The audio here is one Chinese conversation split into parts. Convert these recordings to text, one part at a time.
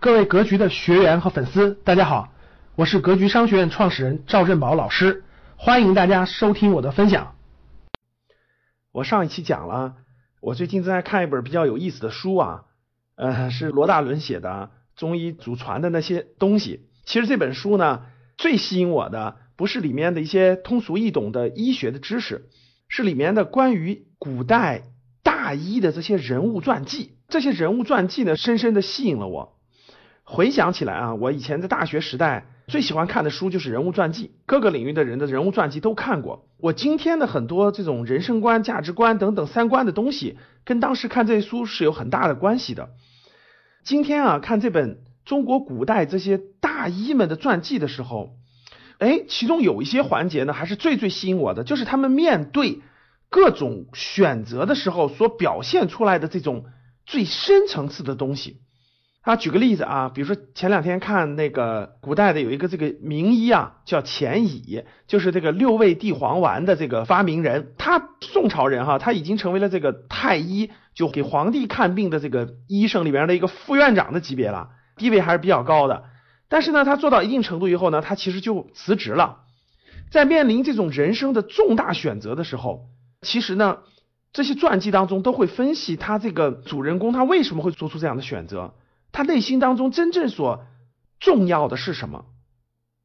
各位格局的学员和粉丝，大家好，我是格局商学院创始人赵振宝老师，欢迎大家收听我的分享。我上一期讲了，我最近正在看一本比较有意思的书啊，呃，是罗大伦写的中医祖传的那些东西。其实这本书呢，最吸引我的不是里面的一些通俗易懂的医学的知识，是里面的关于古代大医的这些人物传记。这些人物传记呢，深深的吸引了我。回想起来啊，我以前在大学时代最喜欢看的书就是人物传记，各个领域的人的人物传记都看过。我今天的很多这种人生观、价值观等等三观的东西，跟当时看这些书是有很大的关系的。今天啊，看这本中国古代这些大医们的传记的时候，哎，其中有一些环节呢，还是最最吸引我的，就是他们面对各种选择的时候所表现出来的这种最深层次的东西。啊，举个例子啊，比如说前两天看那个古代的有一个这个名医啊，叫钱乙，就是这个六味地黄丸的这个发明人。他宋朝人哈，他已经成为了这个太医，就给皇帝看病的这个医生里边的一个副院长的级别了，地位还是比较高的。但是呢，他做到一定程度以后呢，他其实就辞职了。在面临这种人生的重大选择的时候，其实呢，这些传记当中都会分析他这个主人公他为什么会做出这样的选择。他内心当中真正所重要的是什么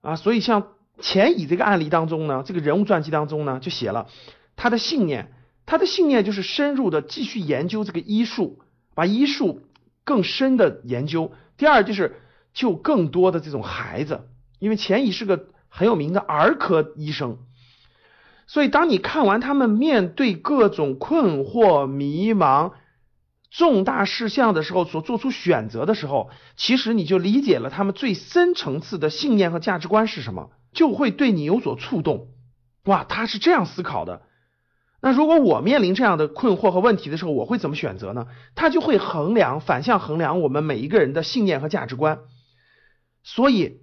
啊？所以像钱乙这个案例当中呢，这个人物传记当中呢，就写了他的信念。他的信念就是深入的继续研究这个医术，把医术更深的研究。第二就是救更多的这种孩子，因为钱乙是个很有名的儿科医生。所以当你看完他们面对各种困惑、迷茫。重大事项的时候所做出选择的时候，其实你就理解了他们最深层次的信念和价值观是什么，就会对你有所触动。哇，他是这样思考的。那如果我面临这样的困惑和问题的时候，我会怎么选择呢？他就会衡量反向衡量我们每一个人的信念和价值观。所以，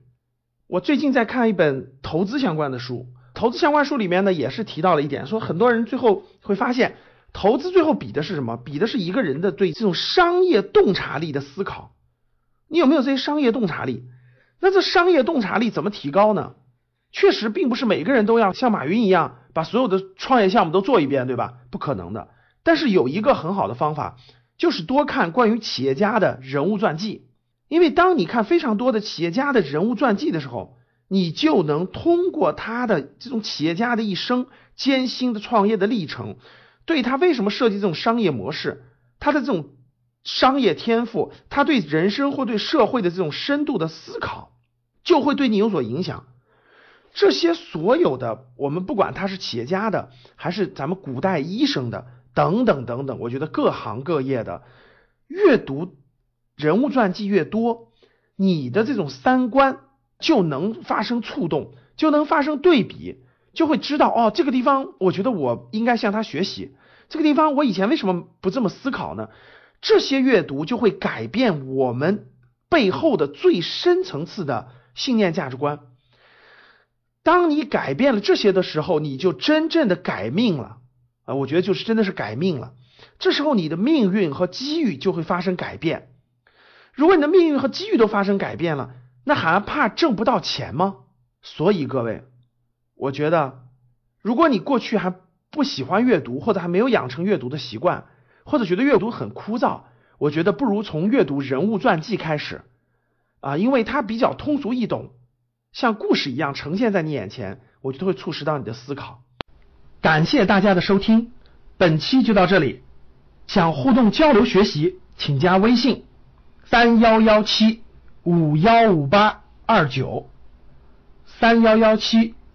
我最近在看一本投资相关的书，投资相关书里面呢也是提到了一点，说很多人最后会发现。投资最后比的是什么？比的是一个人的对这种商业洞察力的思考。你有没有这些商业洞察力？那这商业洞察力怎么提高呢？确实，并不是每个人都要像马云一样把所有的创业项目都做一遍，对吧？不可能的。但是有一个很好的方法，就是多看关于企业家的人物传记。因为当你看非常多的企业家的人物传记的时候，你就能通过他的这种企业家的一生艰辛的创业的历程。对他为什么设计这种商业模式，他的这种商业天赋，他对人生或对社会的这种深度的思考，就会对你有所影响。这些所有的，我们不管他是企业家的，还是咱们古代医生的，等等等等，我觉得各行各业的阅读人物传记越多，你的这种三观就能发生触动，就能发生对比。就会知道哦，这个地方我觉得我应该向他学习。这个地方我以前为什么不这么思考呢？这些阅读就会改变我们背后的最深层次的信念价值观。当你改变了这些的时候，你就真正的改命了啊！我觉得就是真的是改命了。这时候你的命运和机遇就会发生改变。如果你的命运和机遇都发生改变了，那还怕挣不到钱吗？所以各位。我觉得，如果你过去还不喜欢阅读，或者还没有养成阅读的习惯，或者觉得阅读很枯燥，我觉得不如从阅读人物传记开始啊，因为它比较通俗易懂，像故事一样呈现在你眼前，我觉得会促使到你的思考。感谢大家的收听，本期就到这里。想互动交流学习，请加微信三幺幺七五幺五八二九三幺幺七。